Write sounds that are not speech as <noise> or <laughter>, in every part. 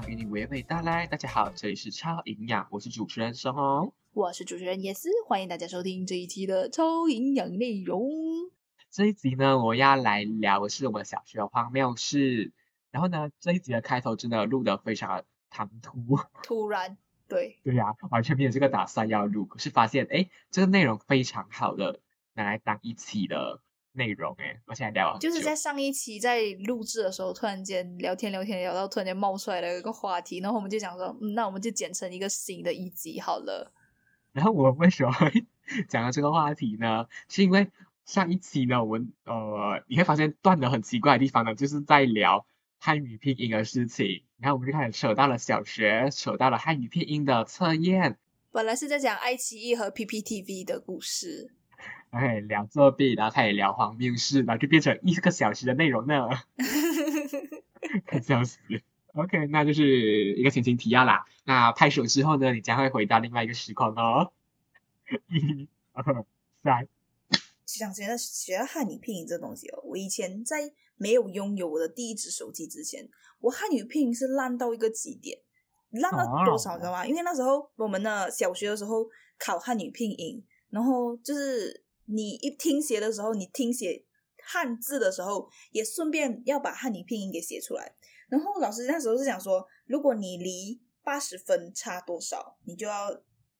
康与你娓娓道来。大家好，这里是超营养，我是主持人沈红。我是主持人叶思，欢迎大家收听这一期的超营养内容。这一集呢，我要来聊的是我们小学的荒谬事。然后呢，这一集的开头真的录得非常的唐突，<laughs> 突然，对，对呀、完全没有这个打算要录，可是发现哎，这个内容非常好的拿来当一期的内容哎，我现在聊了就是在上一期在录制的时候，突然间聊天聊天聊到突然间冒出来了一个话题，然后我们就想说，嗯，那我们就剪成一个新的一集好了。然后我为什么会 <laughs> 讲到这个话题呢？是因为上一期呢，我们呃，你会发现断的很奇怪的地方呢，就是在聊汉语拼音的事情，然后我们就开始扯到了小学，扯到了汉语拼音的测验，本来是在讲爱奇艺和 PPTV 的故事，然后开始聊作弊，然后开始聊荒谬事，然后就变成一个小时的内容呢，<laughs> 快笑死。OK，那就是一个前情提要啦。那拍手之后呢，你将会回到另外一个时空哦。一、二、三。想学到学到汉语拼音这东西哦，我以前在没有拥有我的第一只手机之前，我汉语拼音是烂到一个极点，烂到多少你知道吗？因为那时候我们的小学的时候考汉语拼音，然后就是你一听写的时候，你听写汉字的时候，也顺便要把汉语拼音给写出来。然后老师那时候是讲说，如果你离八十分差多少，你就要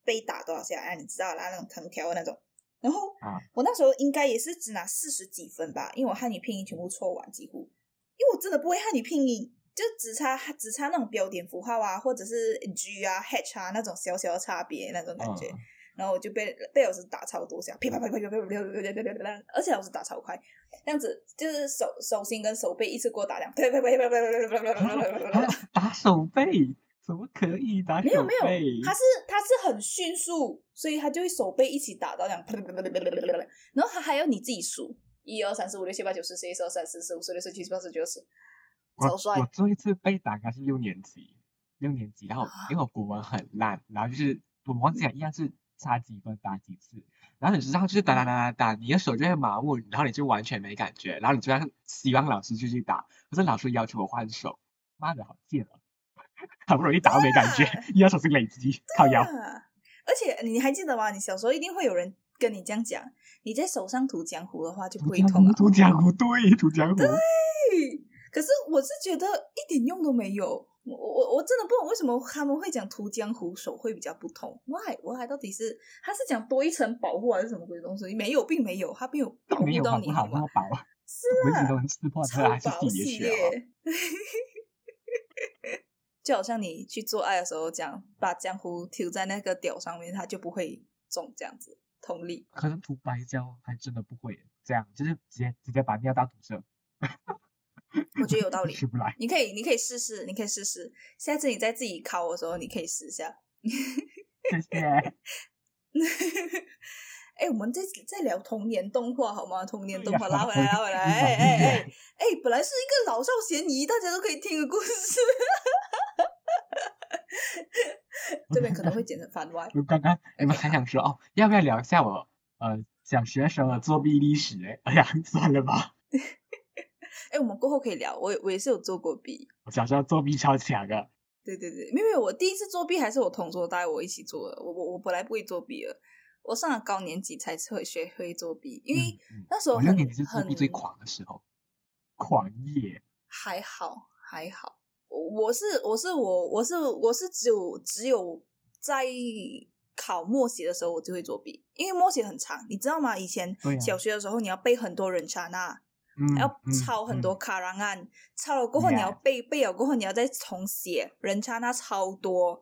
被打多少下，让，你知道啦，那种藤条的那种。然后我那时候应该也是只拿四十几分吧，因为我汉语拼音全部错完几乎，因为我真的不会汉语拼音，就只差只差那种标点符号啊，或者是 G 啊、H 啊那种小小的差别那种感觉。然后我就被被老师打超多下，噼啪啪啪啪啪啪啪啪啪啪，而且老师打超快，这样子就是手手心跟手背一次过打两，啪啪啪啪啪啪啪啪啪啪啪啪。打手背？怎么可以打手背？没有没有，他是他是很迅速，所以他就会手背一起打到这样，然后他还要你自己数，一二三四五六七八九十十一十二十三四十五十六十七十八十九十，我超帅我最后一次被打应该是六年级，六年级，然后因为我国文很烂，然后就是我忘记了，一样是差几分打几次，然后你知道就是打打打打打，你的手就会麻木，然后你就完全没感觉，然后你就要希望老师继续打，可是老师要求我换手，妈的好贱啊！<laughs> 好不容易打到没感觉，<laughs> 又要重新累积，靠腰。啊！而且你还记得吗？你小时候一定会有人跟你这样讲，你在手上涂浆糊的话就不会痛啊。涂江湖，对，涂江湖。对，可是我是觉得一点用都没有。我我我真的不懂为什么他们会讲涂江湖手会比较不同？Why why 到底是他是讲多一层保护还是什么鬼东西？没有，并没有，他并没有保护到你好吗？那么薄，<laughs> 是啊，都能撕破，还是。<laughs> 就好像你去做爱的时候，这样把江湖涂在那个屌上面，它就不会中这样子。同理，可能涂白胶还真的不会，这样就是直接直接把尿道堵塞，我觉得有道理。<laughs> 出不来。你可以，你可以试试，你可以试试。下次你在自己烤的时候，你可以试一下。谢谢。<laughs> 哎、我们在在聊童年动画好吗？童年动画拉回来，拉回来。<laughs> 哎哎哎哎，本来是一个老少咸宜，大家都可以听的故事。这边可能会剪成番外。我刚刚你们还想说哦，要不要聊一下我呃小学时候的作弊历史？哎，哎呀，算了吧，哎、我们过后可以聊。我我也是有做过弊。我小时候作弊超强的。对对对，没有没有，我第一次作弊还是我同桌带我一起做的。我我我本来不会作弊的，我上了高年级才会学会作弊，因为那时候很我六年级是作弊很最狂的时候，狂野。还好还好。我我是我是我我是我是只有只有在考默写的时候我就会作弊，因为默写很长，你知道吗？以前小学的时候你要背很多人查那，嗯，要嗯抄很多嗯卡 rangan，、案，抄了过后你要背背了过后你要再重写，人差那超多，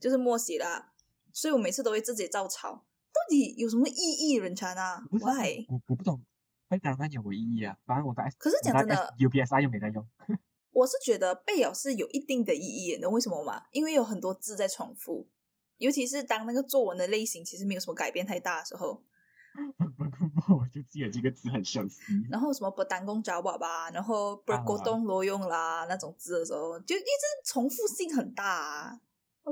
就是默写啦。所以我每次都会自己照抄，到底有什么意义？人差那不知道 why？我我不懂，背档案有没有意义啊？反正我在可是讲真的，UPSI 又没在用。<laughs> 我是觉得背了是有一定的意义的，你懂为什么吗？因为有很多字在重复，尤其是当那个作文的类型其实没有什么改变太大的时候，<laughs> 我就记得这个字很熟悉。然后什么不单工找爸爸，然后不啊沟通挪用啦那种字的时候，就一直重复性很大啊。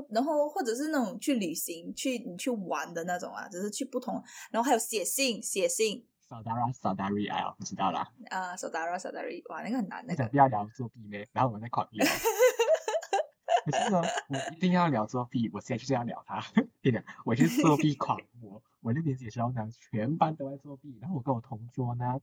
然后或者是那种去旅行、去你去玩的那种啊，只是去不同，然后还有写信、写信 Saudara Saudari 哎，呀不知道啦。啊，手达拉手达瑞，哇，那个很难，那个那个不要聊作弊呢，然后我们再狂聊。<laughs> 可是呢，我一定要聊作弊，我现在就是要聊他。跟你讲，我是作弊狂魔。我六年级的时候呢，全班都在作弊，然后我跟我同桌呢，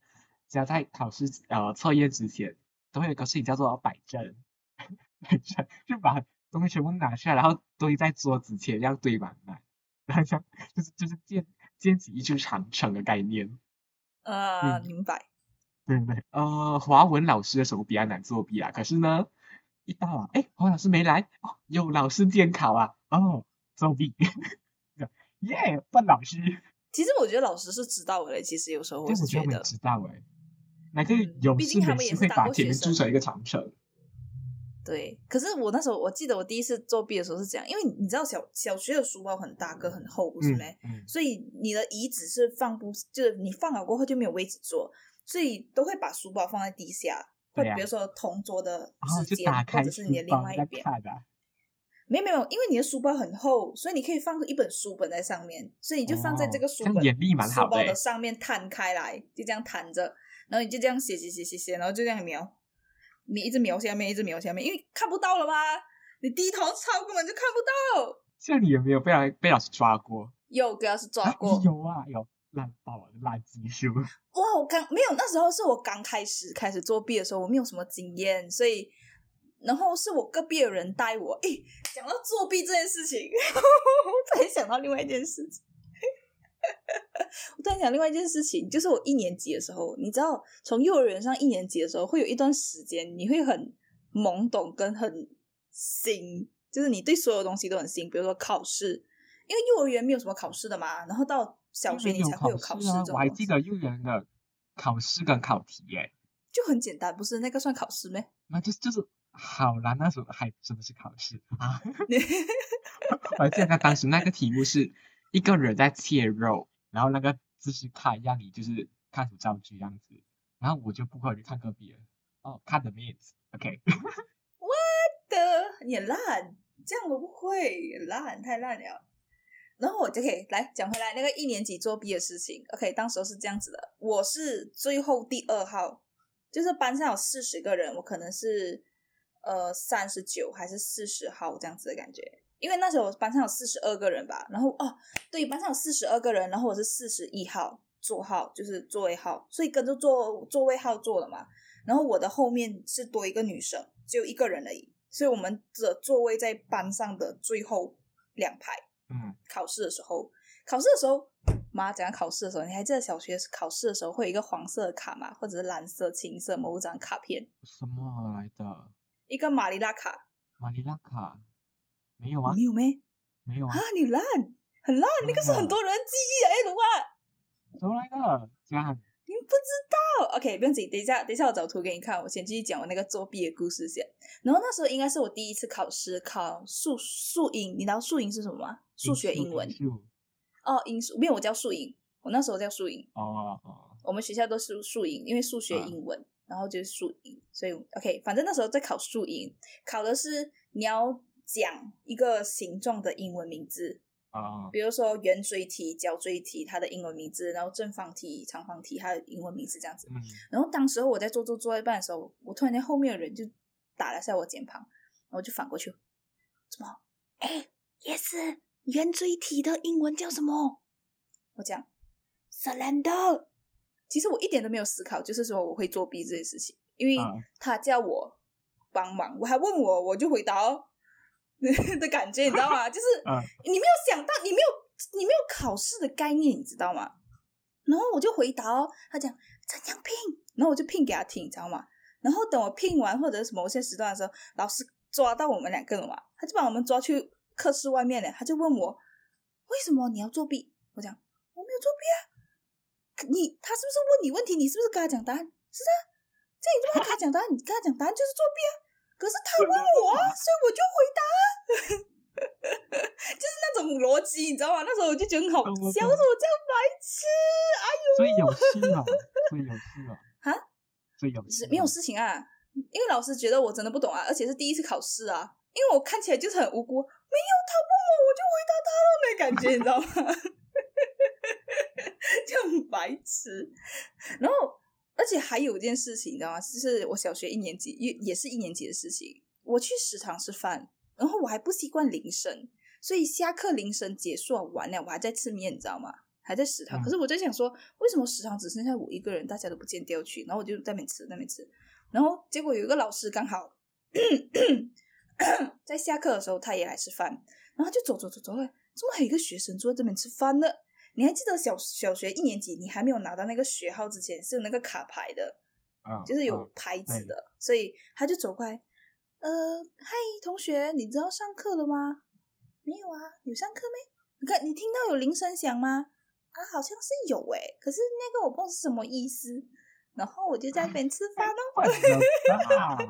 只要在考试呃测验之前，都会有个事情叫做摆正，<laughs> 摆正就把东西全部拿下来，然后堆在桌子前，这样堆满满，然后像就是就是建建起一座长城的概念。呃，明白。对对，呃，华文老师的时候比较难作弊啊，可是呢，一到啊，哎，黄老师没来，哦，有老师监考啊，哦，作弊，<laughs> 耶，笨老师。其实我觉得老师是知道的，其实有时候我是觉得知道哎，那个有事没事会把前面筑成一个长城。对，可是我那时候我记得我第一次作弊的时候是这样，因为你知道小小学的书包很大个很厚，不是没？所以你的椅子是放不，就是你放好过后就没有位置坐。所以都会把书包放在地下，或比如说同桌的之间，或者是你的另外一边。没有没有，因为你的书包很厚，所以你可以放一本书本在上面，所以你就放在这个书本书包的上面摊开来，就这样摊着，然后你就这样写写写写写，然后就这样描，你一直描下面，一直描下面，因为看不到了吗？你低头抄根本就看不到。像你有没有被被老师抓过？有，被老师抓过。有啊，有。烂爆了，烂技术！<laughs> 哇，我刚没有，那时候是我刚开始开始作弊的时候，我没有什么经验，所以，然后是我隔壁的人带我。诶，讲到作弊这件事情，<laughs> 我突然想到另外一件事情。<laughs> 我突然想另外一件事情，就是我一年级的时候，你知道，从幼儿园上一年级的时候，会有一段时间，你会很懵懂跟很新，就是你对所有东西都很新，比如说考试，因为幼儿园没有什么考试的嘛，然后到。小学你才会有考试，啊我还记得幼儿园的考试跟考题，耶，就很简单，不是那个算考试咩？那就就是好啦，那时候还真的是考试啊！<laughs> 我记得当时那个题目是一个人在切肉，然后那个姿势看让你就是看图造句样子，然后我就不会去看隔壁了。哦，看的面子，OK。我的，你烂，这样我不会，烂太烂了。然后我就可以来讲回来那个一年级作弊的事情。OK，当时候是这样子的，我是最后第二号，就是班上有四十个人，我可能是呃三十九还是四十号这样子的感觉。因为那时候我班上有四十二个人吧，然后哦，对，班上有四十二个人，然后我是四十一号座号，就是座位号，所以跟着座座位号坐了嘛。然后我的后面是多一个女生，只有一个人而已，所以我们的座位在班上的最后两排。嗯，考试的时候，考试的时候，妈讲考试的时候，你还记得小学考试的时候会有一个黄色的卡吗？或者是蓝色、青色某张卡片？什么来的？一个马里拉卡。马里拉卡没有啊？没有没？没有啊？啊，你烂，很烂，那个是很多人记忆哎，卢啊。怎么来的？这样。你不知道？OK，不用紧，等一下，等一下我找图给你看。我先继续讲我那个作弊的故事先。然后那时候应该是我第一次考试，考数数英，你知道数英是什么吗？数学英文。哦，英数没有，我叫数英。我那时候叫数英。哦哦。我们学校都是数英，因为数学英文，然后就是数英，所以 OK，反正那时候在考数英，考的是你要讲一个形状的英文名字。啊，比如说圆锥体、角锥体，它的英文名字，然后正方体、长方体，它的英文名字这样子。嗯。然后当时候我在做做做一半的时候，我突然间后面的人就打了下我肩膀，然后就反过去，什么？哎，Yes，圆锥体的英文叫什么？我讲，cylinder。其实我一点都没有思考，就是说我会作弊这件事情，因为他叫我帮忙，我还问我，我就回答。<laughs> 的感觉，你知道吗？就是你没有想到，你没有你没有考试的概念，你知道吗？然后我就回答哦，他讲怎样拼，然后我就拼给他听，你知道吗？然后等我拼完或者是某些时段的时候，老师抓到我们两个了嘛，他就把我们抓去课室外面了，他就问我为什么你要作弊？我讲我没有作弊啊，你他是不是问你问题？你是不是跟他讲答案？是啊，这你就跟他讲答案，你跟他讲答案就是作弊啊。可是他问我啊，所以我就回答，<laughs> 就是那种逻辑，你知道吗？那时候我就觉得很好笑，我说我这样白痴，哎呦，所以有事啊，所以有事啊，<laughs> 哈，所以有事，没有事情啊，因为老师觉得我真的不懂啊，而且是第一次考试啊，因为我看起来就是很无辜，没有他问我，我就回答他了，没感觉，你知道吗？<laughs> 就很白痴，然后。而且还有一件事情，你知道吗？就是我小学一年级，也也是一年级的事情。我去食堂吃饭，然后我还不习惯铃声，所以下课铃声结束完了，我还在吃面，你知道吗？还在食堂。嗯可是我在想说，为什么食堂只剩下我一个人，大家都不见掉去？然后我就在那边吃，在那边吃。然后结果有一个老师刚好 <coughs> 在下课的时候，他也来吃饭，然后就走走走走了，怎么还有一个学生坐在这边吃饭呢？你还记得小小学一年级，你还没有拿到那个学号之前是有那个卡牌的，啊，就是有嗯牌子的，所以他就走过来，呃，嗨，同学，你知道上课了吗？没有啊，有上课没？你看，你听到有铃声响吗？啊，好像是有诶、可是那个我不知道是什么意思。然后我就在那边吃饭哦，笨的吧？笨啊 <laughs>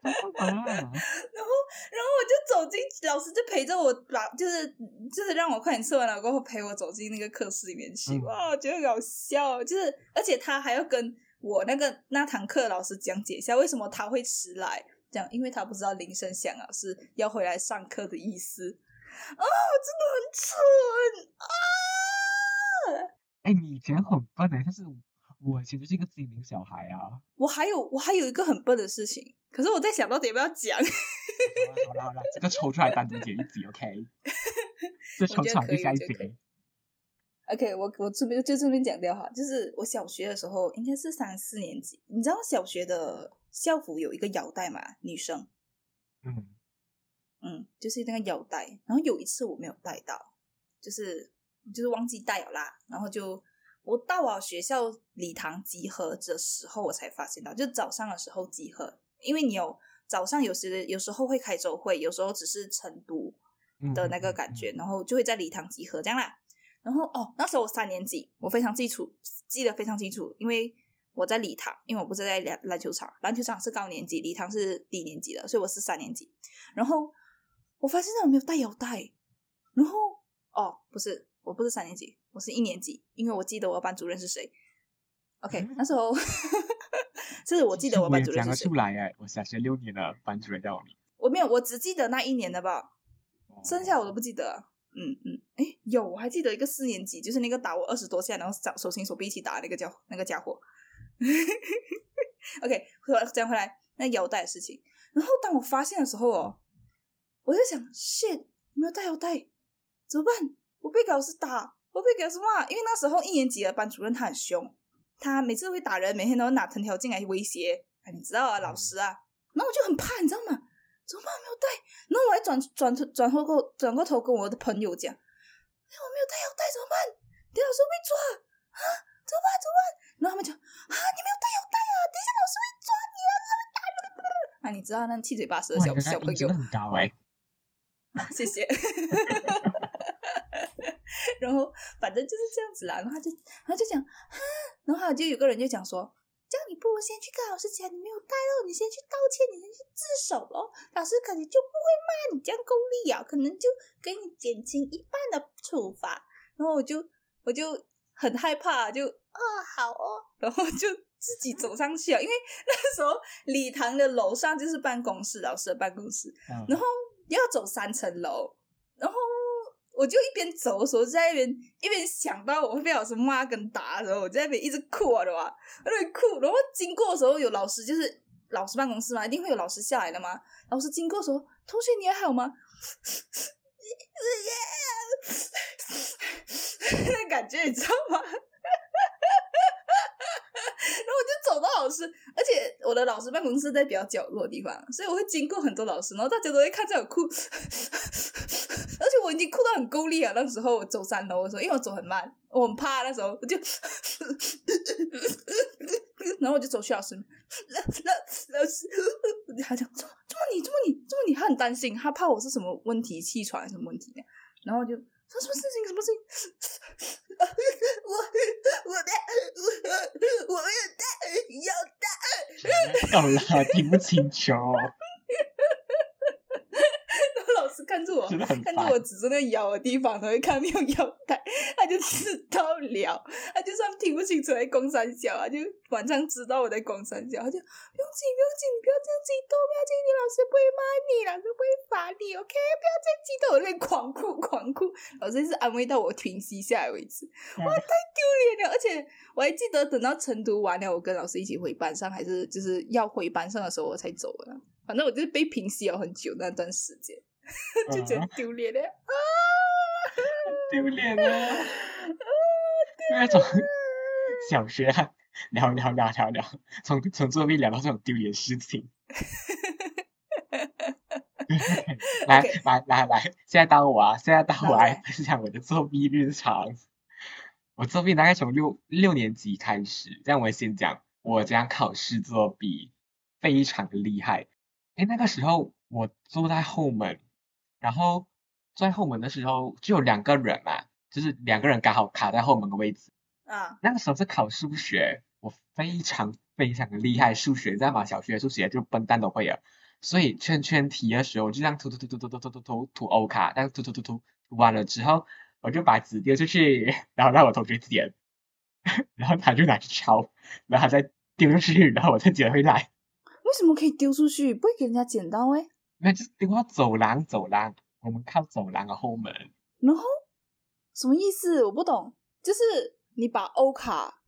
<laughs> 然后，然后我就走进，老师就陪着我把，就是就是让我快点吃完了过后陪我走进那个课室里面去。嗯哇，我觉得很搞笑，哦就是而且他还要跟我那个那堂课老师讲解一下为什么他会迟来，这样，因为他不知道铃声响了是要回来上课的意思。啊，真的很蠢啊！哎，你以前很笨的，但是我其实是一个精灵小孩啊。我还有我还有一个很笨的事情，可是我在想到底要不要讲。好了好了，这个抽出来单独解一集，OK？<laughs> 这抽出来就下一集。OK，我我这边就这边讲掉哈，就是我小学的时候应该是三四年级，你知道小学的校服有一个腰带嘛，女生，嗯，嗯，就是那个腰带。然后有一次我没有带到，就是就是忘记带了啦，然后就我到了学校礼堂集合的时候，我才发现到，就早上的时候集合，因为你有早上有时有时候会开周会，有时候只是晨读，嗯的那个感觉，然后就会在礼堂集合这样啦。然后哦，那时候我三年级，我非常记楚，记得非常清楚，因为我在礼堂，因为我不是在篮篮球场，篮球场是高年级，礼堂是低年级的，所以我是三年级。然后我发现我没有带腰带，然后哦，不是，我不是三年级，我是一年级，因为我记得我班主任是谁。OK，那时候是我记得我班主任是谁出来哎，我小学六年的班主任叫我名。我没有，我只记得那一年的吧，剩下我都不记得。嗯嗯，哎，有，我还记得一个四年级，就是那个打我二十多下，然后手手心手臂一起打的那个叫那个家伙。<laughs> OK，回讲回来那腰带的事情，然后当我发现的时候哦，我就想，shit，没有带腰带，怎么办？我被老师打，我被给老师骂，因为那时候一年级的班主任他很凶，他每次会打人，每天都会拿藤条进来威胁，哎，你知道啊，老师啊，然后我就很怕，你知道吗？怎么办？没有带，然后我还转转头转头过转过头跟我的朋友讲，哎，我没有带腰带怎么办？等下老师会被抓啊？怎么办？怎么办？然后他们讲啊，你没有带腰带啊，等一下老师会抓你啊，他会打你的。啊，你知道那七嘴八舌的，小小朋友很高哎。<laughs> 谢谢。<laughs> <laughs> 然后反正就是这样子啦，然后他就他就讲，哈，然后他就有个人就讲说，这样你不如先去跟老师讲你没有带咯，你先去道歉，你先去自首咯，老师可能就不会骂你这样功利啊，可能就给你减轻一半的处罚。然后我就我就很害怕，就哦好哦，然后就自己走上去啊，因为那时候礼堂的楼上就是办公室，老师的办公室，嗯。然后要走三层楼，然后我就一边走的时候，在那边一边想到我会被老师骂跟打的时候，我在那边一直哭啊的嘛，在那边哭。然后经过的时候，有老师就是老师办公室嘛，一定会有老师下来的嘛。老师经过的时候，同学你还好吗？<laughs> 那感觉你知道吗？<laughs> 然后我就走到老师，而且我的老师办公室在比较角落的地方，所以我会经过很多老师，然后大家都会看着我哭，我已经哭到很够力了。那时候我走三楼的时候，因为我走很慢，我很怕，那时候我就，<laughs> 然后我就走去老师，老老老师，他讲怎么你怎么你怎么你，他很担心，他怕我是什么问题，气喘什么问题，然后我就说什么事情什么事情，<laughs> 我我的我我没有带腰带。<laughs> 好啦，听不清楚，<laughs> 老师看着我，看着我指着那个腰的地方，他会看没有腰带，<laughs> 他就知道了。他就算听不清楚在攻三小啊，就晚上知道我在攻三小，他就不用紧，不用紧，你不要这样激动，不要紧，你，老师不会骂你，老师不会罚你，OK？不要再激动，我在那狂哭狂哭，老师是安慰到我停息下来为止。嗯哇，太丢脸了！而且我还记得，等到晨读完了，我跟老师一起回班上，还是就是要回班上的时候，我才走了。反正我就是被平息了很久那段时间，<laughs> 就觉得丢脸的 <laughs> 啊，丢脸啊！那种小学聊聊聊聊聊，从从作弊聊到这种丢脸事情。<laughs> 来来来来，现在到我啊！现在到我来分享我的作弊日常。我作弊大概从六六年级开始，这样我先讲我这样考试作弊，非常的厉害。哎，那个时候我坐在后门，然后坐在后门的时候就有两个人嘛，就是两个人刚好卡在后门的位置。啊。那个时候是考数学，我非常非常的厉害，数学在嘛，小学数学就笨蛋都会了。所以圈圈题的时候，就这样涂涂涂涂涂涂涂涂涂涂 O 卡，但涂涂涂涂涂完了之后，我就把纸丢出去，然后让我同学捡，<laughs> 然后他就拿去抄，然后他再丢出去，然后我再捡回来。为什么可以丢出去，不会给人家捡到诶？那就是丢到走廊，走廊，我们靠走廊的后门。然后什么意思？我不懂。就是你把欧卡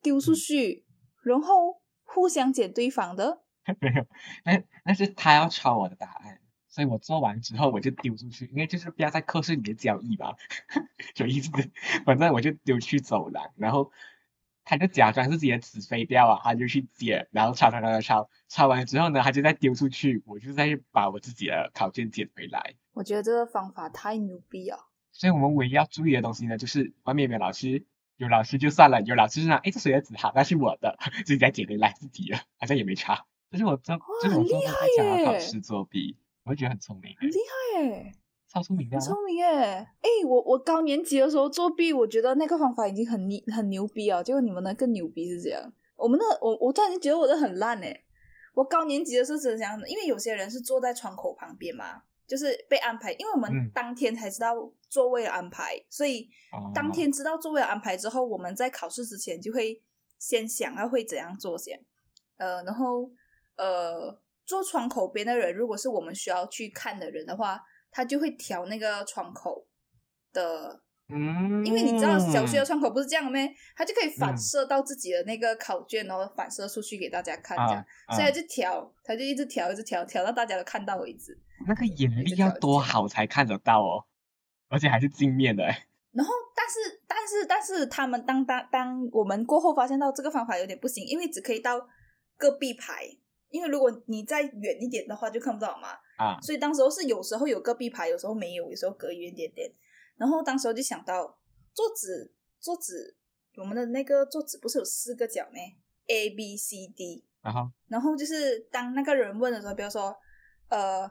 丢出去，然后互相捡对方的。<laughs> 没有，那那是他要抄我的答案，所以我做完之后我就丢出去，因为就是不要在课室里面交易吧，<laughs> 有意思。反正我就丢去走廊，然后他就假装是自己的纸飞掉啊，他就去捡，然后抄抄抄抄抄，抄完之后呢，他就再丢出去，我就再把我自己的考卷捡回来。我觉得这个方法太牛逼了。所以我们唯一要注意的东西呢，就是外面有没有老师，有老师就算了，有老师呢，哎，这谁的纸好，那是我的，自己再捡回来自己了，好像也没差。但是我做，就是我做过一家考试作弊，我会觉得很聪明，很厉害耶，超聪明的，聪明耶！哎，我我高年级的时候作弊，我觉得那个方法已经很牛很牛逼啊，结果你们那更牛逼是这样。我们那我我突然间觉得我的很烂哎，我高年级的时候是这样的，因为有些人是坐在窗口旁边嘛，就是被安排，因为我们当天才知道座位的安排，所以当天知道座位的安排之后，我们在考试之前就会先想要会怎样做先，呃，然后。呃，坐窗口边的人，如果是我们需要去看的人的话，他就会调那个窗口的，嗯，因为你知道小学的窗口不是这样咩？他就可以反射到自己的那个考卷，然后反射出去给大家看，这样，所以就调，他就一直调，一直调，调到大家都看到为止。那个眼力要多好才看得到哦，而且还是镜面的。<laughs> 然后，但是，但是，但是，他们当当当我们过后发现到这个方法有点不行，因为只可以到隔壁排。因为如果你再远一点的话，就看不到嘛。啊，所以当时候是有时候有隔壁排，有时候没有，有时候隔远点点。然后当时候就想到，桌子桌子，我们的那个桌子不是有四个角呢？A B C D。然后，然后就是当那个人问的时候，比如说，呃，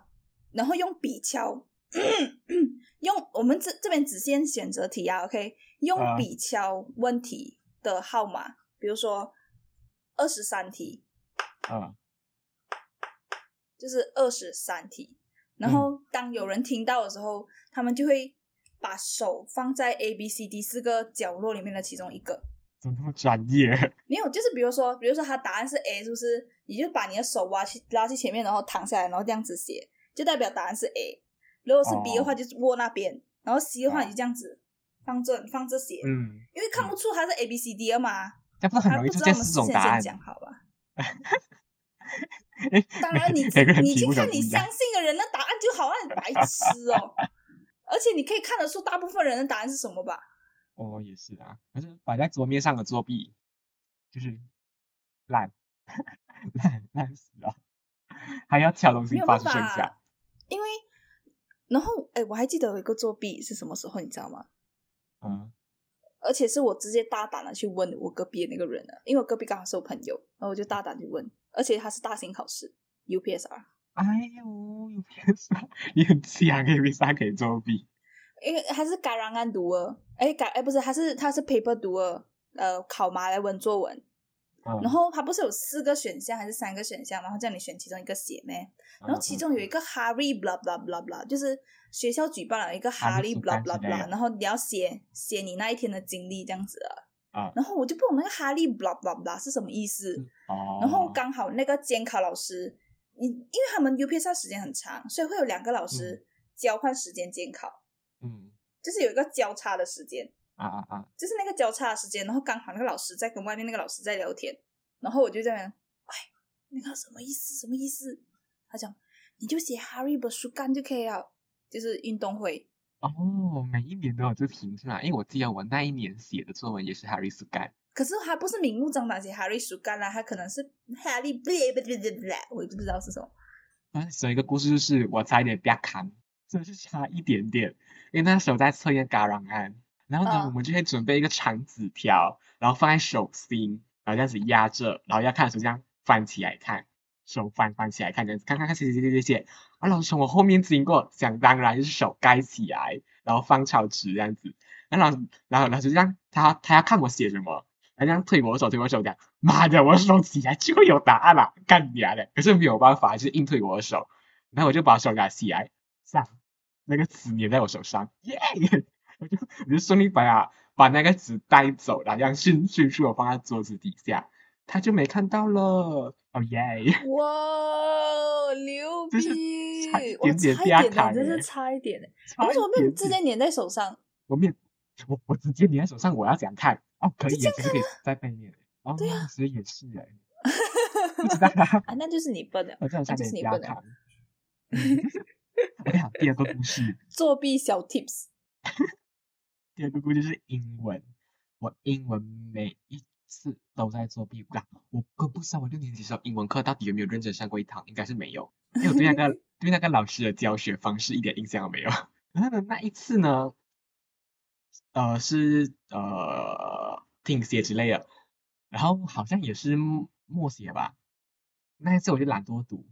然后用笔敲，<coughs> 用我们这这边只限选择题啊，OK？用笔敲问题的号码，比如说二十三题。啊。就是二十三题，然后当有人听到的时候，他们就会把手放在 A、B、C、D 四个角落里面的其中一个。怎么那么专业？没有，就是比如说，比如说他答案是 A，是不是？你就把你的手挖去拉去前面，然后躺下来，然后这样子写，就代表答案是 A。如果是 B 的话，就是握那边，然后 C 的话，你就这样子放这放这写。嗯。因为看不出它是 A、B、C、D 了嘛。他不是很容易出现四种答案。讲好吧。<laughs> 当然，你 <laughs> 你去看你相信的人的答案就好，像白痴哦。而且你可以看得出大部分人的答案是什么吧？哦，也是啊，可是摆在桌面上的作弊就是烂 <laughs> 烂烂死了，还要挑东西发出声响。因为，然后哎，我还记得有一个作弊是什么时候，你知道吗？嗯。而且是我直接大胆的去问我隔壁的那个人了，因为我隔壁刚好是我朋友，然后我就大胆去问。而且他是大型考试，UPSR。哎呦，UPSR，你很强，UPSR 可以作弊。因为他是改让案读啊，哎改哎不是，他是他是 paper 读啊，呃考马来文作文。然后它不是有四个选项还是三个选项，然后叫你选其中一个写咩？然后其中有一个 Harry blah blah blah blah，就是学校举办了一个 Harry blah blah blah，然后你要写写你那一天的经历这样子啊。啊，然后我就不懂那个哈利 blah blah blah 是什么意思。哦。然后刚好那个监考老师，你因为他们 UPS 时间很长，所以会有两个老师交换时间监考。嗯。就是有一个交叉的时间。啊啊啊！就是那个交叉的时间，然后刚好那个老师在跟外面那个老师在聊天，然后我就在那，哎，那个什么意思？什么意思？他讲你就写 Harry 的书干就可以了，就是运动会。哦，每一年都有这题是吧？因为我记得我那一年写的作文也是 Harry s u g a n。可是他不是明目张胆写 Harry s u g a n 啦，他可能是 Harry 不不不不不，我也不知道是什么。啊，有一个故事就是我差一点被砍，真的是差一点点，因为那时候在测验嘎朗案，然后呢，嗯我们就会准备一个长纸条，然后放在手心，然后这样子压着，然后要看的时候这样翻起来看，手翻翻起来看这样子，看看看写写写写写，啊，老师从我后面经过，想当然就是手盖起来，然后放草纸这样子，然后老师，然后老师这样，他他要看我写什么。他这样推我手，推我手，讲妈的，我手起来就会有答案了，干你啊的！可是没有办法，就是硬推我的手，然后我就把手拿起来，上那个纸粘在我手上，耶！我就我就顺利把啊把那个纸带走，然后这样迅迅速的放在桌子底下，他就没看到了，哦耶！哇，牛就是逼！差一我点点差一点的，被他砍真是欸差一点的。差为什么直接粘在手上？我没有，我我直接粘在手上，我要怎样看？哦，可以可以在背面。哦，对啊其实也是哎，<laughs> 不知道啊。啊，那就是你笨了。我这样差那就是你笨了点加糖。OK，<laughs> 好，第二个故事，<laughs> 作弊小 tips，第二个故事是英文。我英文每一次都在作弊啊！我都不知道我六年级时候英文课到底有没有认真上过一堂？应该是没有，因为我对那个对那个老师的教学方式一点印象都没有。然后呢，那一次呢，呃，是呃听写之类的，然后好像也是默写吧。那一次我就懒惰读，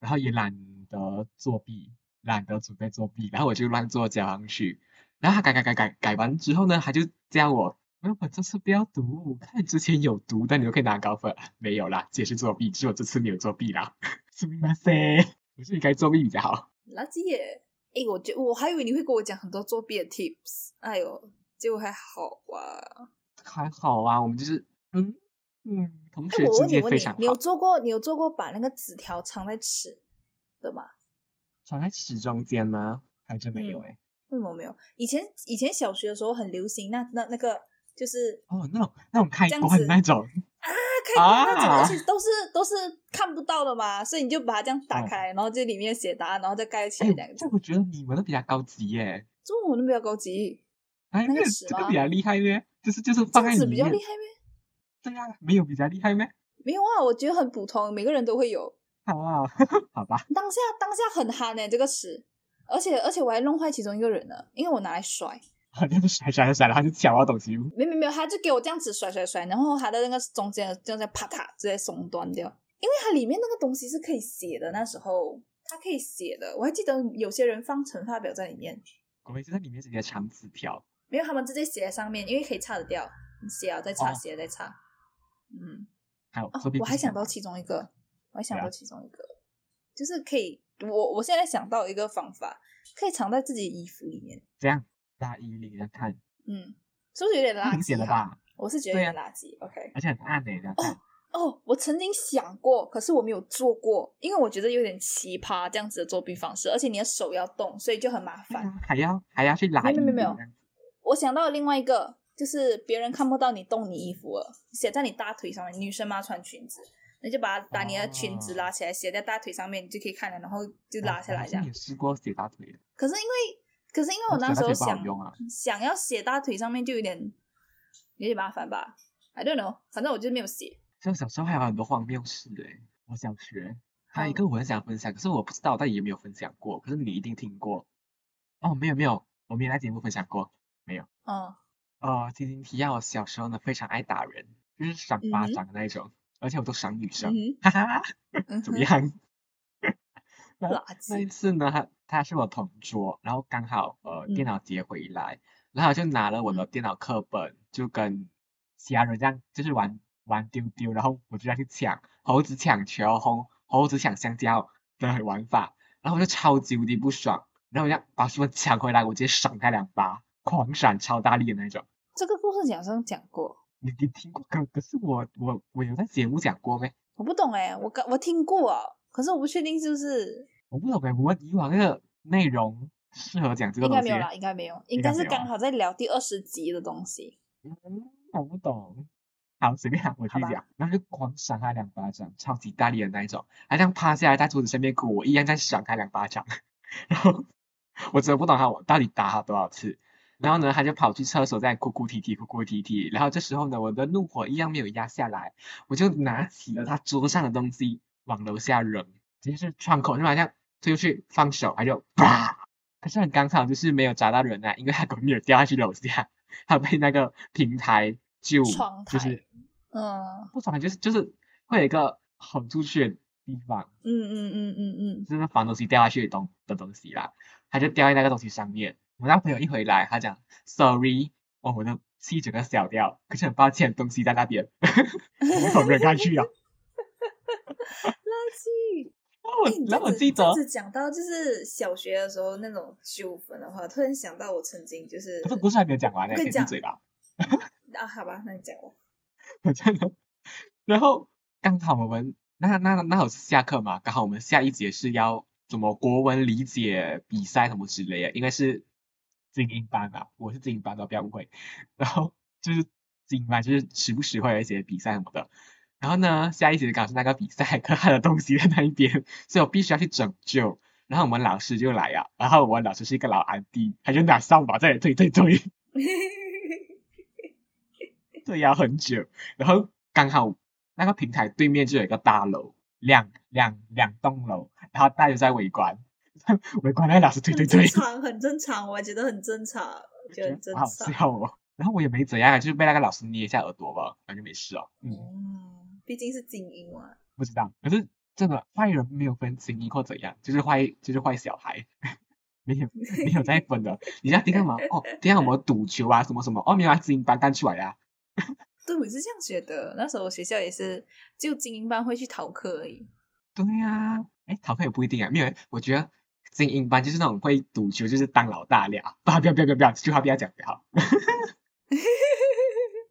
然后也懒得作弊，懒得准备作弊，然后我就乱做交上去。然后他改改改改改完之后呢，他就叫我，我我这次不要读，看之前有读，但你都可以拿高分。没有啦，这也是作弊，只是我这次没有作弊啦。すみません，我是应该作弊比较好。垃圾耶！诶，我觉我还以为你会跟我讲很多作弊的 tips，哎呦，结果还好啊。还好啊，我们就是嗯嗯，同哎，学之我问你，问<laughs> 你间非常，你有好。做过你有做过把那个纸条藏在尺的吗？藏在尺中间吗？还真没有嗯诶、 为什么没有？以前以前小学的时候很流行那那那个就是哦，那种那种开关那种啊，开关那种，啊而且都是都是看不到的嘛，所以你就把它这样打嗯开，然后这里面写答案，然后再盖起哎来这样，子。这我觉得你们的比较高级耶。中文都比较高级，哎，这个比较厉害耶，就是就是这放在样子比较里面。厉害咩？对呀、没有比较厉害咩？没有啊，我觉得很普通，每个人都会有。好啊，<laughs> 好吧。当下当下很憨诶、这个词，而且而且我还弄坏其中一个人了，因为我拿来甩，<laughs> 好像是甩甩甩，然后就抢到东西。没没没有，他就给我这样子甩甩甩，然后他的那个中间就这样啪嗒直接松断掉，因为它里面那个东西是可以写的，那时候它可以写的，我还记得有些人放乘法表在里面，我们就在里面直接藏纸条。没有他们直接写在上面，因为可以擦得掉，你写啊再擦，哦写了再擦，嗯。还有哦，我还想到其其中一个，我还想到其中一个，就是可以，我我现在想到一个方法，可以藏在自己衣服里面。这样大衣里面看，嗯，是不是有点垃太明显？了吧？我是觉得有对点垃圾。OK，而且很暗的，这样看。哦，我曾经想过，可是我没有做过，因为我觉得有点奇葩这样子的作弊方式，而且你的手要动，所以就很麻烦。还要还要去拉衣没有没有没有我想到另外一个，就是别人看不到你动你衣服了，写在你大腿上面。女生嘛穿裙子，你就把把你的裙子哦拉起来，写在大腿上面，你就可以看了，然后就拉下来这样我好像。也试过写大腿，可是因为，可是因为我那时候想想要写大腿上面就有点有点麻烦吧，I don't know，反正我就是没有写。像小时候还有很多荒谬事诶。我想学还有一个我很想分享，可是我不知道到底有没有分享过，可是你一定听过。哦，没有没有，我没有在节目分享过。嗯，呃，晶晶提到我小时候呢非常爱打人，就是赏巴掌的那一种，而且我都赏女生，嗯哈哈，嗯怎么？样？<laughs> 那垃那一。次呢，他他是我同桌，然后刚好呃电嗯脑节回来，然后就拿了我的嗯电脑课本，就跟其他人这样就是玩玩丢丢，然后我就要去抢猴子抢球、猴猴子抢香蕉的玩法，然后我就超级无敌不爽，然后我就把书本抢回来，我直接赏他两巴，狂闪超大力的那种。这个故事好像讲过，你你听过？可可是我我我有在节目讲过没？我不懂哎，我刚我听过啊，可是我不确定是不是，我不懂哎，我们以往那个内容适合讲这个东西应该没有啦，应该没有，应该是刚好在聊第二十集的东西。嗯，我不懂。好，随便啊，我继续讲，然后就狂赏他两巴掌，超级大力的那一种，他这样趴下来在桌子身边哭，我一样在赏他两巴掌，<laughs> 然后 <laughs> 我真的不懂他我到底打他多少次，然后呢，他就跑去厕所在哭哭啼啼，哭哭啼啼，然后这时候呢，我的怒火一样没有压下来，我就拿起了他桌上的东西往楼下扔，直接是窗口，就好像推出去放手，他就啪，可是很刚好就是没有砸到人啊，因为他狗没有掉下去楼下，他被那个平台就台就是嗯。不爽，就是就是会有一个横出去的地方，嗯嗯嗯嗯嗯，就是防东西掉下去的东的东西啦，他就掉在那个东西上面。我那朋友一回来，他讲 sorry，哦，我的气整个小掉，可是很抱歉，东西在那边，我没有看去啊。垃圾。哦，那我哎，你然后我记得，讲到就是小学的时候那种纠纷的话，突然想到我曾经就是可是故事还没有讲完呢，先闭嘴吧。啊，好吧，那你讲吧。我真的。然后刚好我们那那那好是下课嘛，刚好我们下一节是要什么国文理解比赛什么之类的，应该是精英班啊，我是精英班的，不要误会。然后就是精英班，就是时不时会有一些比赛什么的。然后呢，下一节刚好是那个比赛，可他的东西在那一边，<laughs> 所以我必须要去拯救。然后我们老师就来啊，然后我们老师是一个老安迪，他就拿扫把在那里推推推。<laughs> 对呀，很久，然后刚好那个平台对面就有一个大楼，两两两栋楼，然后大家就在围观，<laughs> 围观那个老师推推很正推，常，很正常，我还觉得很正常，我觉得很正好。笑哦。然后我也没怎样啊，就是被那个老师捏一下耳朵吧，感觉没事哦。嗯，嗯，毕竟是精英嘛。不知道，可是真的坏人没有分精英或怎样，就是坏就是坏小孩，没有没有在分的。你要听干嘛？哦，听我们赌球啊，什么什么，哦，没有啊，精英班干出来呀啊。对，我是这样觉得。那时候我学校也是，就精英班会去逃课而已。对呀、哎，逃课也不一定啊，没有，我觉得精英班就是那种会赌球，就是当老大了。<laughs> 啊，不要不要不要不要，这句话不要讲，不要。<laughs>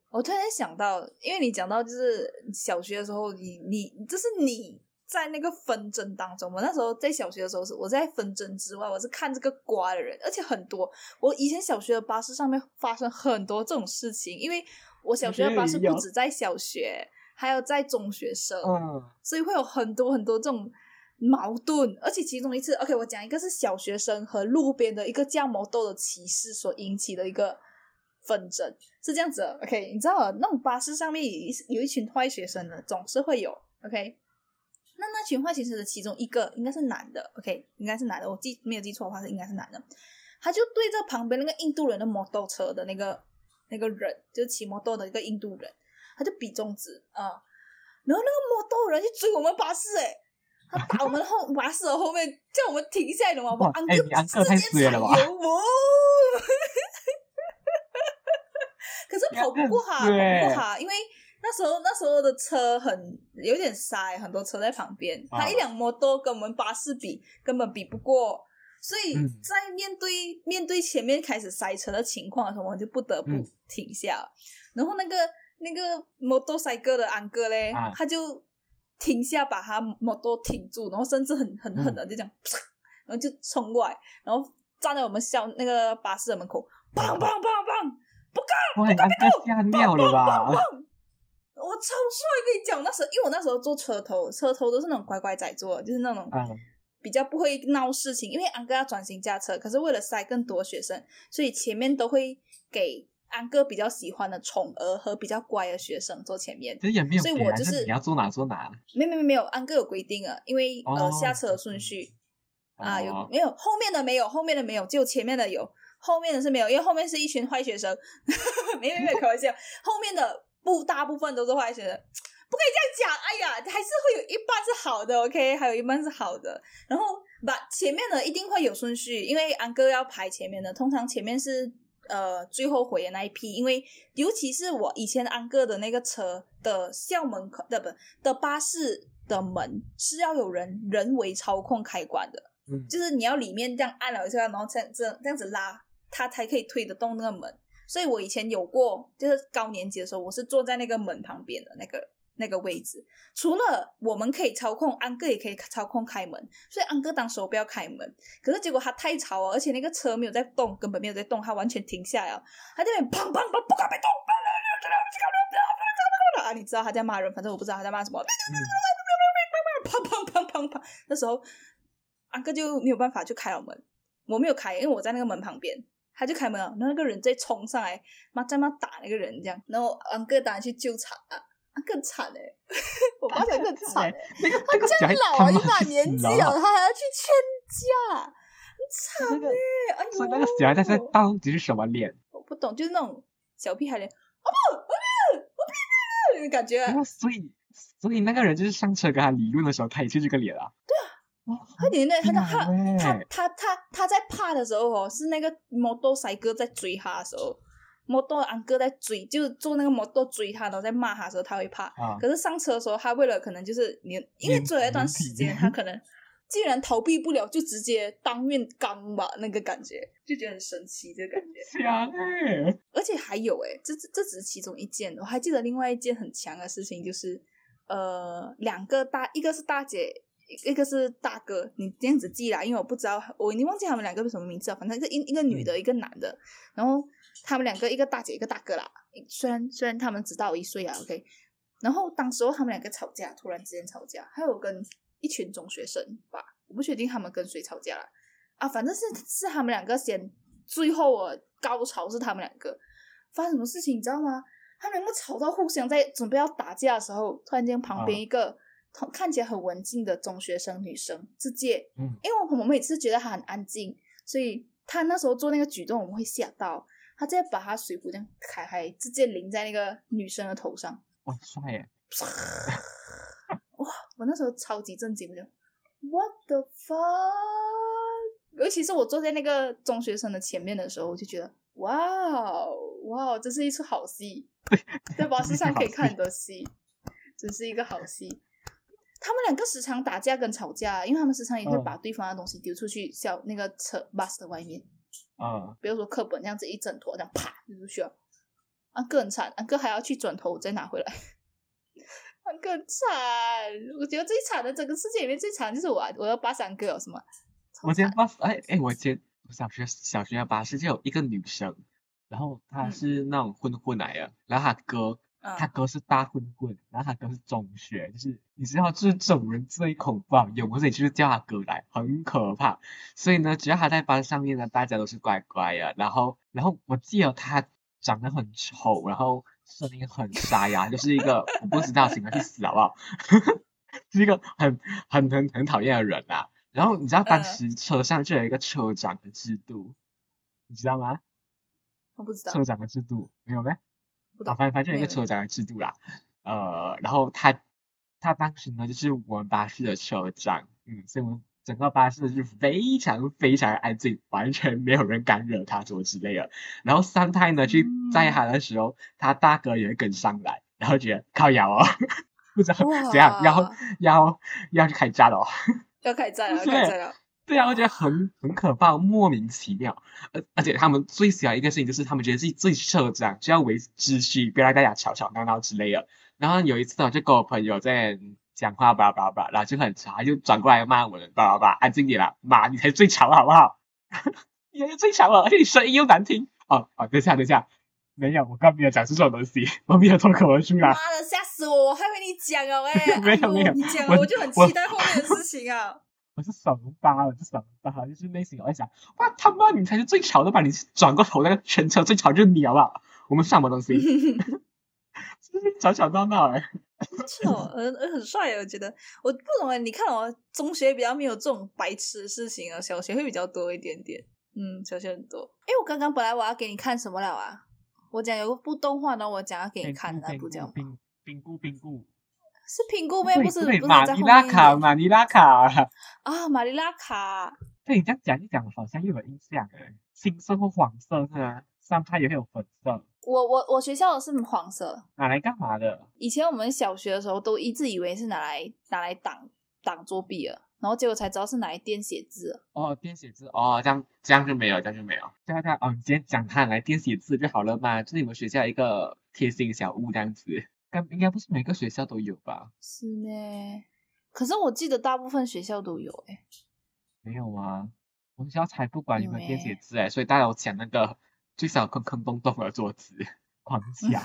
我突然想到，因为你讲到就是小学的时候，你你就是你在那个纷争当中嘛？那时候在小学的时候是我在纷争之外，我是看这个瓜的人，而且很多。我以前小学的巴士上面发生很多这种事情，因为我小学的巴士不止在小学，还有在中学生，嗯，所以会有很多很多这种矛盾，而且其中一次，OK，我讲一个是小学生和路边的一个叫毛豆的骑士所引起的一个纷争，是这样子，OK，你知道那种巴士上面有一有一群坏学生的，总是会有，OK，那那群坏学生的其中一个应该是男的，OK，应该是男的，我记没有记错的话是应该是男的，他就对着旁边那个印度人的摩托车的那个那个人，就是骑摩托的一个印度人，他就比中指啊、然后那个摩托人就追我们巴士、欸，他打我们后 <laughs> 巴士的后面，叫我们停下来的嘛，我哇安哥直接衰了吧踩油哦 <laughs> 可是跑不过他，跑对不过他，因为那时候那时候的车很有点塞，很多车在旁边，啊他一辆摩托跟我们巴士比根本比不过，所以嗯。在面对、面对前面开始塞车的情况的时候，我们就不得不嗯。停下。然后那个那个摩托塞哥的安哥嘞，啊他就停下把他摩托停住，然后甚至很很狠的就这样，<laughs> 然后就冲过来，然后站在我们校那个巴士的门口，砰砰砰砰。哇，你安哥吓尿了吧？我超帅，跟你讲，那时候因为我那时候坐车头，车头都是那种乖乖仔坐，就是那种嗯，比较不会闹事情。因为安哥要转型驾车，可是为了塞更多学生，所以前面都会给安哥比较喜欢的宠儿和比较乖的学生坐前面。其实也没有啊，所以我就是你要坐哪坐哪。没有没有没有，安哥有规定啊，因为、呃哦下车的顺序啊有哦没有后面的没有，后面的没有，只有前面的有，后面的是没有，因为后面是一群坏学生，<laughs> 没没没开玩笑，后面的不大部分都是坏学生，不可以这样讲，哎呀，还是会有一半是好的，OK，还有一半是好的，然后把前面的一定会有顺序，因为安哥要排前面的，通常前面是。呃，最后回的那一批，因为尤其是我以前安哥的那个车的校门口的不的巴士的门是要有人人为操控开关的，嗯，就是你要里面这样按了一下，然后这样这样这样子拉，它才可以推得动那个门。所以我以前有过，就是高年级的时候，我是坐在那个门旁边的那个那个位置。除了我们可以操控，安哥也可以操控开门，所以安哥当时我不要开门。可是结果他太吵了，而且那个车没有在动，根本没有在动，他完全停下来，他在那边砰砰砰，不敢被动，啊，你知道他在骂人，反正我不知道他在骂什么。砰砰砰砰砰！那时候安哥就没有办法就开了门，我没有开，因为我在那个门旁边，他就开门了。那个人再冲上来，妈在妈打那个人这样，然后安哥当然去救场啊，更惨哎，我爸才更惨，那个那个这样老啊，一把年纪了，他还要去劝架，很 <laughs> 惨哎。所以那个小孩在在当中只是什么脸？我不懂，就是那种小屁孩脸，我不，我不，我不，那感觉。所以。所以那个人就是上车跟他理论的时候，他也是这个脸啊。对啊，他连那他他他他他他在怕的时候哦，是那个摩托赛哥在追他的时候，摩托安哥在追，就是坐那个摩托追他，然后在骂他的时候，他会怕。可是上车的时候，他为了可能就是你，因为追了一段时间，他可能既然逃避不了，就直接当面刚吧，那个感觉就觉得很神奇，这个感觉。<laughs> 强哎！而且还有哎，这这这只是其中一件，我还记得另外一件很强的事情就是。呃，两个大，一个是大姐，一个是大哥，你这样子记啦，因为我不知道，我已经忘记他们两个是什么名字了。反正一一个女的，一个男的，然后他们两个，一个大姐，一个大哥啦。虽然虽然他们只大我一岁啊，OK。然后当时候他们两个吵架，突然之间吵架，还有跟一群中学生吧，我不确定他们跟谁吵架了啊，反正是是他们两个先，最后啊高潮是他们两个发生什么事情，你知道吗？他们两个吵到互相在准备要打架的时候，突然间旁边一个看起来很文静的中学生女生直接，嗯，因为我们每次觉得她很安静，所以她那时候做那个举动我们会吓到，她直接把他水壶这样开开，直接淋在那个女生的头上。哇，帅耶！<laughs> 哇，我那时候超级震惊，我就 What the fuck？尤其是我坐在那个中学生的前面的时候，我就觉得哇哦哇哦，这是一出好戏。在巴士上可以看很多 <laughs> 戏，真是一个好戏。他们两个时常打架跟吵架，因为他们时常也会把对方的东西丢出去，小那个车 bus 的外面。啊，比如说课本这样子一整坨，这样啪就出去了。啊，更惨，啊哥还要去转头再拿回来。啊，更惨！我觉得最惨的整个世界里面最惨就是我，我要巴三哥有什么？我今天巴士，哎哎，我今小学小学巴士就有一个女生。然后她是那种混混来的，然后她哥，他哥是大混混，然后他哥是中学，就是你知道，就是这种人最恐怖，有事你就是叫他哥来，很可怕。所以呢，只要他在班上面呢，大家都是乖乖的。然后，然后我记得他长得很丑，然后声音很沙哑，就是一个我不知道，怎么去死好不好？<laughs> 是一个很很很很讨厌的人啊。然后你知道当时车上就有一个车长的制度，你知道吗？我不知道车长的制度没有呗？不懂，反正反正一个车长的制度啦。呃，然后他他当时呢就是我们巴士的车长，嗯，所以我们整个巴士是非常非常安静，完全没有人敢惹他什么之类的。然后三太呢去载他的时候，他大哥也跟上来，然后觉得靠摇哦，<laughs> 不知道怎样要要要去开战了，要开战了，开战了。对啊，我觉得很很可怕，莫名其妙。而而且他们最喜欢一个事情就是，他们觉得自己最社长，就要维持秩序，不要让大家吵吵闹闹之类的。然后有一次，我就跟我朋友在讲话，叭叭叭，然后就很吵，就转过来骂我们，叭叭叭，安静点啦，妈，你才最吵好不好？<laughs> 你才是最吵了，而且你声音又难听。哦哦，等下等一下，没有，我刚没有讲出这种东西，我没有脱口而出啦。妈的，吓死我！我还以为你讲哦，<laughs> 哎，没有没有，你讲，我就很期待后面的事情啊。我是怂巴，我是怂巴，就是内心我在想，哇他妈，你才是最吵的吧？你转过头，那个全车最吵就是你好不好？我们什么东西？<laughs> 就是吵吵闹闹哎，吵，很很帅我觉得我不懂哎，你看我中学比较没有这种白痴的事情啊，小学会比较多一点点，嗯，小学很多。哎，我刚刚本来我要给你看什么了啊？我讲有个部动画呢，我讲要给你看那部叫冰冰固冰固。是评估咩？不是，不是马尼拉卡，马尼拉卡啊，马尼拉卡。对你这样讲一讲，我好像又有印象诶。青色或黄色是吗？上派也会有粉色。我我我学校的是黄色。拿来干嘛的？以前我们小学的时候都一直以为是拿来拿来挡挡作弊了，然后结果才知道是拿来垫写字。哦，垫写字哦，这样这样就没有，这样就没有。对啊对啊，哦，你今天讲它来垫写字就好了嘛，就是你们学校一个贴心小物这样子。应该不是每个学校都有吧？是呢，可是我记得大部分学校都有诶。没有啊，我们学校才不管你们填写字诶，所以大家都抢那个最少坑坑洞洞的桌子。狂 <laughs> 抢。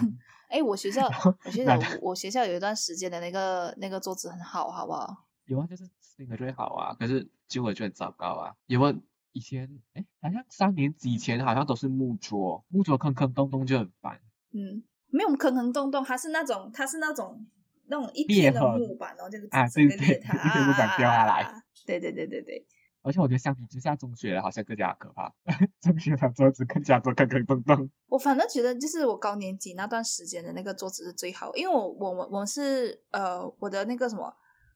哎，我学校我学校我我学校有一段时间的那个那个桌子很好，好不好？有啊，就是性格最好啊，可是就我就很糟糕啊。有啊，以前哎，好像三年级以前好像都是木桌，木桌坑坑洞洞就很烦。嗯，没有坑坑洞洞，它是那种它是那种那种一裂片的木板，然后就是啊对对裂开一片木板掉下来啊对对对对对，而且我觉得相比之下，中学的好像更加可怕，中学的桌子更加多坑坑洞洞。我反正觉得就是我高年级那段时间的那个桌子是最好，因为我我们我们是呃我的那个什么，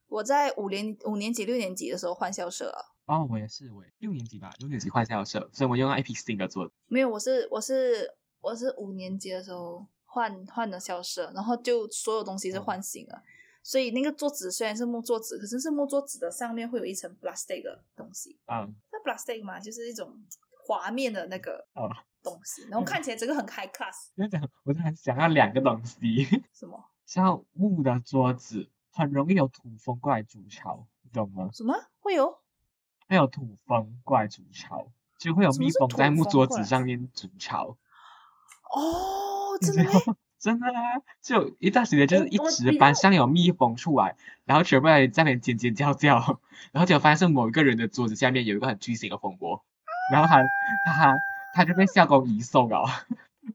我在五年五年级六年级的时候换校舍了。哦，我也是，我也六年级吧，六年级换校舍，所以我用了一批新的桌子。没有，我是我是我是五年级的时候换换的校舍，然后就所有东西是换新了，所以那个桌子虽然是木桌子，可是是木桌子的上面会有一层 plastic 的东西。嗯，那 plastic 嘛，就是一种滑面的那个哦东西，然后看起来整个很 high class。讲，我就很想要两个东西，<laughs> 什么像木的桌子很容易有土风过来筑巢，你懂吗？什么会有？会有土风过来筑巢，就会有蜜蜂在木桌子上面筑巢。哦，你真的吗？真的啊，就一段时间，就是一直班上有蜜蜂出来，然后全部人在那边尖尖叫叫，然后结果发现是某一个人的桌子下面有一个很巨型的蜂窝，然后他他他就被校工移送了，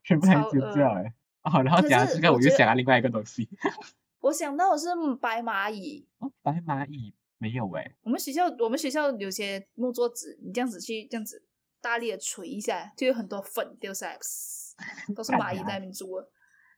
全部在尖叫哎，哦，然后讲到这个，我就想到另外一个东西，<laughs> 我想到的是白蚂蚁。哦，白蚂蚁没有哎，我们学校我们学校有些木桌子，你这样子去这样子大力的捶一下，就有很多粉掉下来，噗都是蚂蚁在那边住的，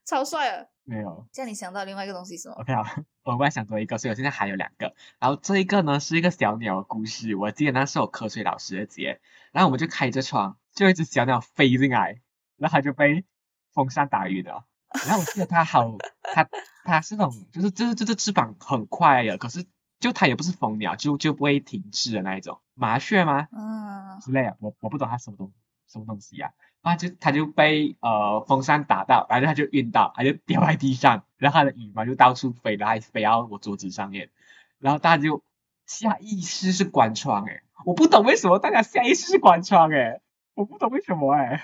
超帅啊！没有。这样你想到另外一个东西是什么？OK 啊，我额外想多一个，所以我现在还有两个。然后这一个呢是一个小鸟的故事，我记得那是我科学老师的节，然后我们就开着窗，就有一只小鸟飞进来，然后它就被风扇打晕了。然后我记得它好，它它是那种就是就是就是翅膀很快的，可是就它也不是蜂鸟，就就不会停滞的那一种麻雀吗？嗯，之类的，我我不懂它什么东什么东西呀、然后就它就被呃风扇打到，然后它就晕倒，它就掉在地上，然后它的羽毛就到处飞，然后还飞到我桌子上面，然后大家就下意识是关窗诶，我不懂为什么大家下意识是关窗诶，我不懂为什么诶，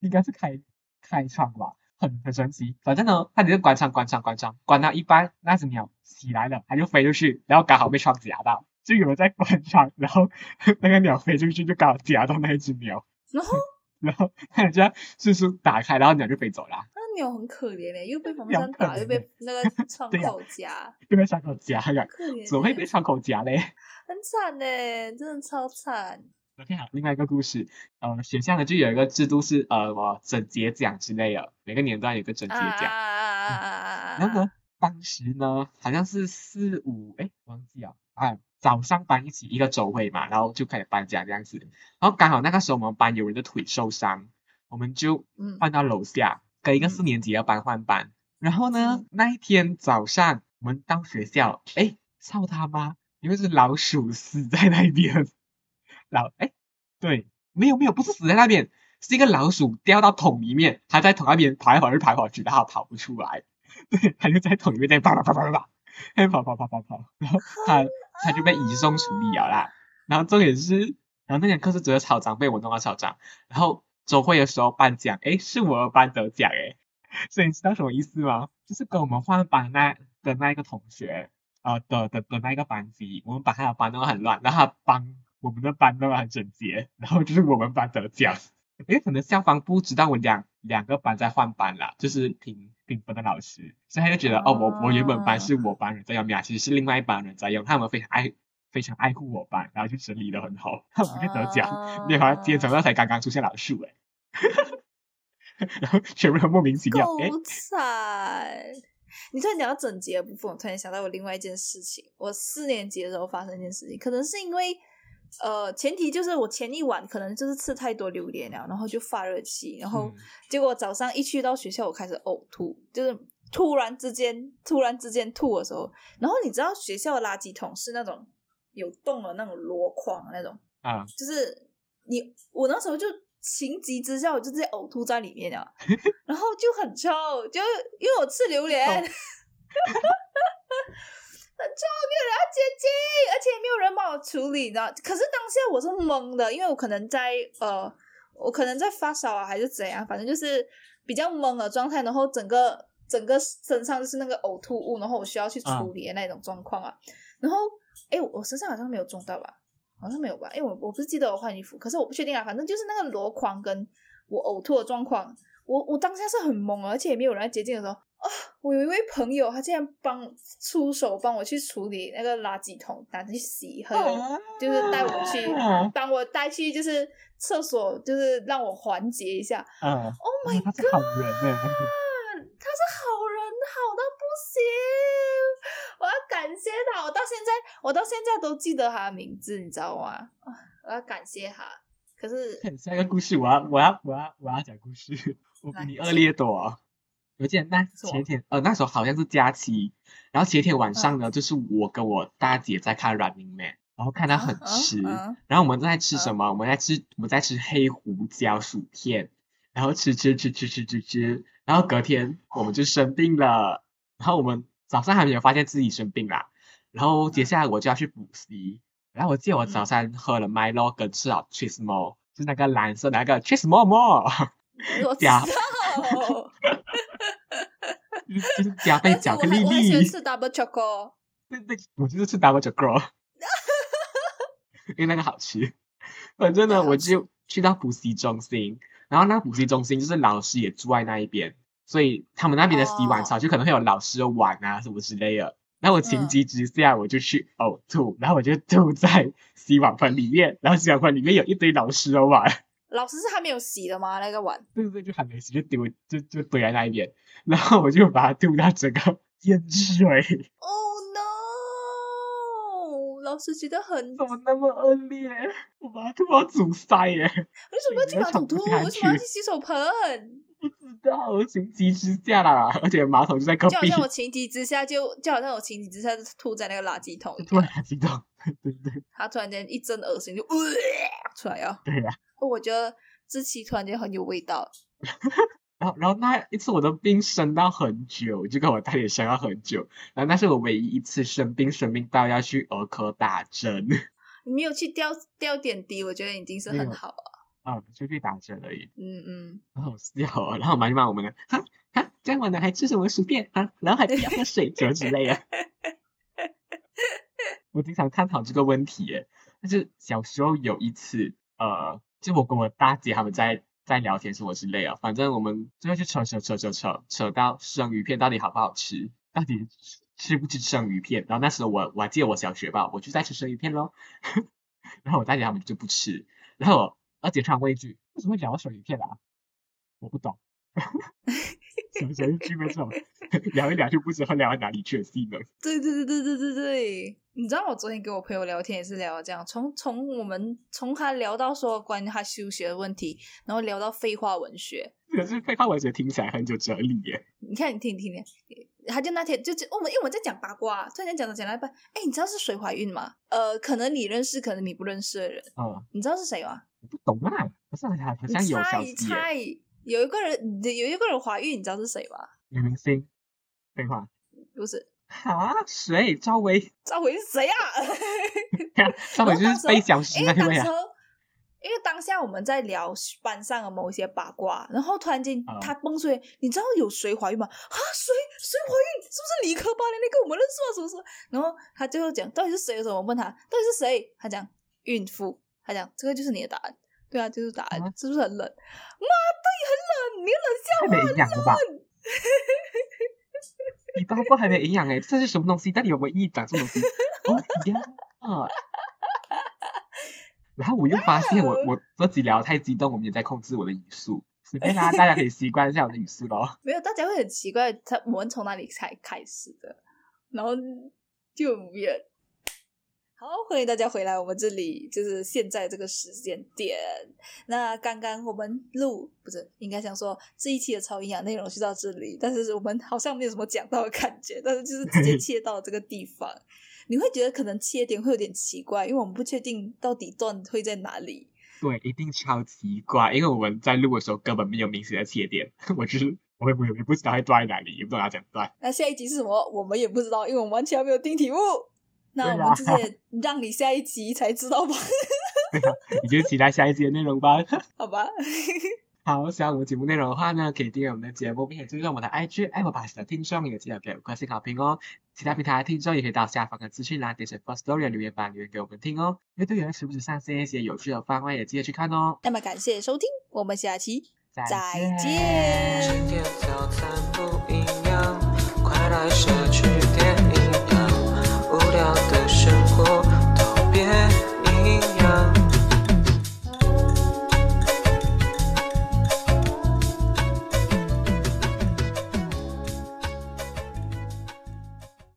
应该是开开窗吧，很很神奇。反正呢，它只是关窗关窗关窗，关到一半那只鸟起来了，它就飞出去，然后刚好被窗夹到。就有人在关窗，然后那个鸟飞出去，就刚好夹到那一只鸟，然后然后它就这样迅速打开，然后鸟就飞走了，那鸟很可怜诶，又被风鸟扇打，又被那个 <laughs> 窗口夹，又被窗口夹呀，可怜欸，怎么会被窗口夹嘞 <laughs> 很惨呢？真的超惨。？OK，好，另外一个故事，呃，学校呢就有一个制度是呃什么整洁奖之类的，每个年段有个整洁奖，啊啊啊啊啊！然后呢，当时呢好像是四五，哎，忘记了啊，早上班一起一个周会嘛，然后就开始搬家这样子，然后刚好那个时候我们班有人的腿受伤，我们就嗯。换到楼下跟一个嗯四年级的班换班，然后呢那一天早上我们到学校，哎，操他妈，因为是老鼠死在那边，<laughs> 老哎对，没有没有，不是死在那边，是一个老鼠掉到桶里面，它在桶那边跑来跑去跑来跑去，然后跑不出来，<laughs> 对，它就在桶里面在跑跑跑跑跑跑，在跑跑跑跑跑，然后它他就被移送处理了啦。然后重点是，然后那节课是只有操场被我弄到操场，然后周会的时候颁奖，诶，是我的班得奖诶，所以你知道什么意思吗？就是跟我们换班那的那一个同学，呃的的的那一个班级，我们把他的班弄得很乱，然后他帮我们的班弄得很整洁，然后就是我们班得奖。因为可能校方不知道我两两个班在换班啦，就是评评分的老师，所以他就觉得哦，我我原本班是我班人在用，其实是另外一班人在用，他们非常爱非常爱护我班，然后就整理的很好，他们就得奖。没有，好像今天早上才刚刚出现老树诶，<laughs> 然后全部都莫名其妙诶，够惨！你突然讲到整洁的部分，我突然想到我另外一件事情。我四年级的时候发生一件事情，可能是因为呃，前提就是我前一晚可能就是吃太多榴莲了，然后就发热气，然后嗯结果早上一去到学校，我开始呕吐，就是突然之间突然之间吐的时候，然后你知道学校的垃圾桶是那种有洞的那种箩筐那种。啊，就是你，我那时候就情急之下，我就直接呕吐在里面了，<laughs> 然后就很臭，就因为我吃榴莲，<laughs> 很臭，没有人要接近，而且也没有人帮我处理，你知道？可是当下我是懵的，因为我可能在呃，我可能在发烧啊，还是怎样，反正就是比较懵的状态，然后整个整个身上就是那个呕吐物，然后我需要去处理的那种状况啊。然后，哎，我身上好像没有中到吧？好像没有吧？因为我我不是记得我换衣服，可是我不确定啊。反正就是那个箩筐跟我呕吐的状况，我我当下是很懵，而且也没有人来接近的时候。啊！我有一位朋友，他竟然帮出手帮我去处理那个垃圾桶，拿去洗，和就是带我去，帮我带去就是厕所，就是让我缓解一下。嗯，Oh my god！他是好人呢，<laughs> 他是好人，好到不行！我要感谢他，我到现在我到现在都记得他的名字，你知道吗？啊，我要感谢他。可是下一个故事，我要我要我要我要讲故事，我比你恶劣多。有件那前天呃那时候好像是假期，然后前天晚上呢，就是我跟我大姐在看《Running Man》，然后看到很迟，然后我们在吃什么？我们在吃我们在吃黑胡椒薯片，然后吃吃吃吃吃吃吃，然后隔天我们就生病了，然后我们早上还没有发现自己生病啦，然后接下来我就要去补习，然后我记得我早餐喝了 Milo 跟吃了 Cheese More，是那个蓝色那个 Cheese More More，加。就是加倍巧克力粒。我喜欢吃 double chocolate。<laughs> 对对，我就是吃 double chocolate，<laughs> 因为那个好吃。反正呢，我就去到补习中心，然后那补习中心就是老师也住在那一边，所以他们那边的洗碗槽就可能会有老师的碗啊什么之类的。然后我情急之下，我就去呕吐，然后我就吐在洗碗盆里面，然后洗碗盆里面有一堆老师的碗。老师是还没有洗的吗？那个碗？对对对，就还没洗，就丢就就堆在那一边，然后我就把它丢到整个淹水。<laughs> Oh no！老师觉得很怎么那么恶劣？我把它吐到阻塞耶！为什么要去马桶吐？为什么要去洗手盆？不知道，我情急之下啦，<laughs> 而且马桶就在隔壁。就好像我情急之下就就好像我情急之下就吐在那个垃圾桶。吐垃圾桶，对对。他突然间一阵恶心就出来呀。对呀。我觉得志奇突然间很有味道，然后然后那一次我的病生到很久，就跟我大姐生了很久，然后那是我唯一一次生病生病到要去儿科打针。<laughs> 你没有去吊吊点滴，我觉得已经是很好了。啊，就去打针而已。嗯嗯，很 <laughs> 好笑啊！然后妈就骂我们了，哈哈，这样晚了还吃什么薯片啊？然后还不要喝水么之类的。<laughs> 我经常探讨这个问题，耶，但是小时候有一次，呃。就我跟我大姐他们在在聊天什么之类啊，反正我们最后就扯扯扯扯扯扯到生鱼片到底好不好吃，到底吃不吃生鱼片。然后那时候我我还记得我小学吧，我就在吃生鱼片喽。<laughs> 然后我大姐他们就不吃，然后我二姐突然问一句：为什么会聊到生鱼片啊？我不懂。什么时候聚会这种聊一聊就不知道聊到哪里去了技能？对对对对对对对，你知道我昨天跟我朋友聊天也是聊这样，从从我们从他聊到说关于他休学的问题，然后聊到废话文学。可是废话文学听起来很有哲理耶。你看你听听听，他就那天就就我们因为我们在讲八卦，突然间讲着讲到一半，哎，你知道是谁怀孕吗？呃，可能你认识，可能你不认识的人。嗯，你知道是谁吗？我不懂啊，不是好像有消息。有一个人，有一个人怀孕，你知道是谁吗？女明星，废话，不是。啊？谁？赵薇？赵薇是谁啊？<laughs> 赵薇就是被小时那位啊。因为当下我们在聊班上的某一些八卦，然后突然间他蹦出来，你知道有谁怀孕吗？啊，谁？谁怀孕？是不是理科班的那个？我们认识啊，是不是？然后他最后讲，到底是谁？的时候，我问他，到底是谁？他讲孕妇。他讲，这个就是你的答案。对啊，就是答案，是不是很冷？妈对，很冷，你冷笑话，没营养了吧？你八卦还没营养哎，这是什么东西？到底有没有意义？讲这种东西？哦呀啊！然后我又发现，<laughs> 我我自己聊太激动，我们也在控制我的语速。随便啦，大家可以习惯一下我的语速咯。没有，大家会很奇怪，他我们从哪里才开始的？然后就也。好，欢迎大家回来，我们这里就是现在这个时间点。那刚刚我们录不是应该想说这一期的超营养内容就到这里，但是我们好像没有什么讲到的感觉，但是就是直接切到这个地方，你会觉得可能切点会有点奇怪，因为我们不确定到底段会在哪里。对，一定超奇怪，因为我们在录的时候根本没有明显的切点，<laughs> 我就是我也不也不知道会断在哪里，也不知道怎讲断。那下一集是什么？我们也不知道，因为我们完全没有定题目。那我们就是 <laughs> 让你下一集才知道吧。<laughs> 你就期待下一集的内容吧。<laughs> 好吧。好，想欢我们节目内容的话呢，可以订阅我们的节目，并且追踪我们的 IG Apple p a s t 的听众，也记得给五颗星好评哦。其他平台的听众也可以到下方的资讯栏点选 First Story 留言板留言给我们听哦。乐队员时不时上线一些有趣的番外，也记得去看哦。那么感谢收听，我们下期再见。再见